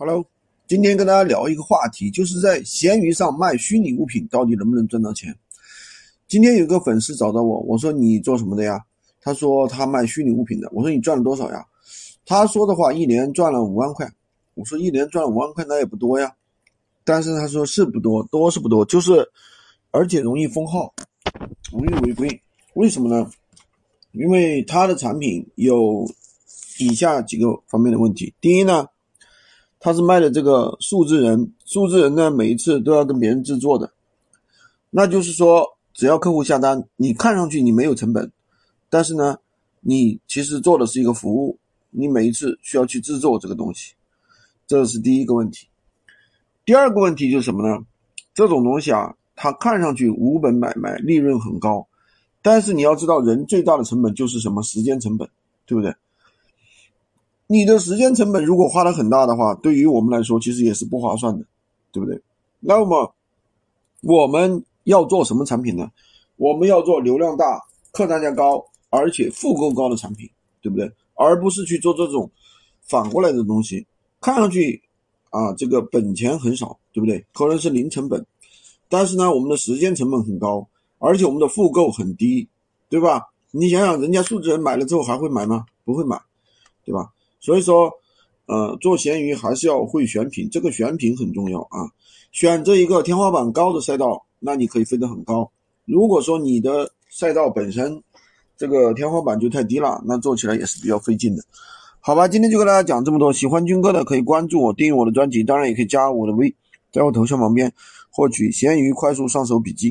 Hello，今天跟大家聊一个话题，就是在闲鱼上卖虚拟物品到底能不能赚到钱？今天有个粉丝找到我，我说你做什么的呀？他说他卖虚拟物品的。我说你赚了多少呀？他说的话一年赚了五万块。我说一年赚了五万块那也不多呀，但是他说是不多，多是不多，就是而且容易封号，容易违规。为什么呢？因为他的产品有以下几个方面的问题。第一呢。他是卖的这个数字人，数字人呢，每一次都要跟别人制作的，那就是说，只要客户下单，你看上去你没有成本，但是呢，你其实做的是一个服务，你每一次需要去制作这个东西，这是第一个问题。第二个问题就是什么呢？这种东西啊，它看上去无本买卖，利润很高，但是你要知道，人最大的成本就是什么？时间成本，对不对？你的时间成本如果花的很大的话，对于我们来说其实也是不划算的，对不对？那么我们要做什么产品呢？我们要做流量大、客单价高，而且复购高的产品，对不对？而不是去做这种反过来的东西，看上去啊这个本钱很少，对不对？可能是零成本，但是呢我们的时间成本很高，而且我们的复购很低，对吧？你想想，人家数字人买了之后还会买吗？不会买，对吧？所以说，呃，做闲鱼还是要会选品，这个选品很重要啊。选择一个天花板高的赛道，那你可以飞得很高。如果说你的赛道本身这个天花板就太低了，那做起来也是比较费劲的。好吧，今天就跟大家讲这么多。喜欢军哥的可以关注我，订阅我的专辑，当然也可以加我的微，在我头像旁边获取闲鱼快速上手笔记。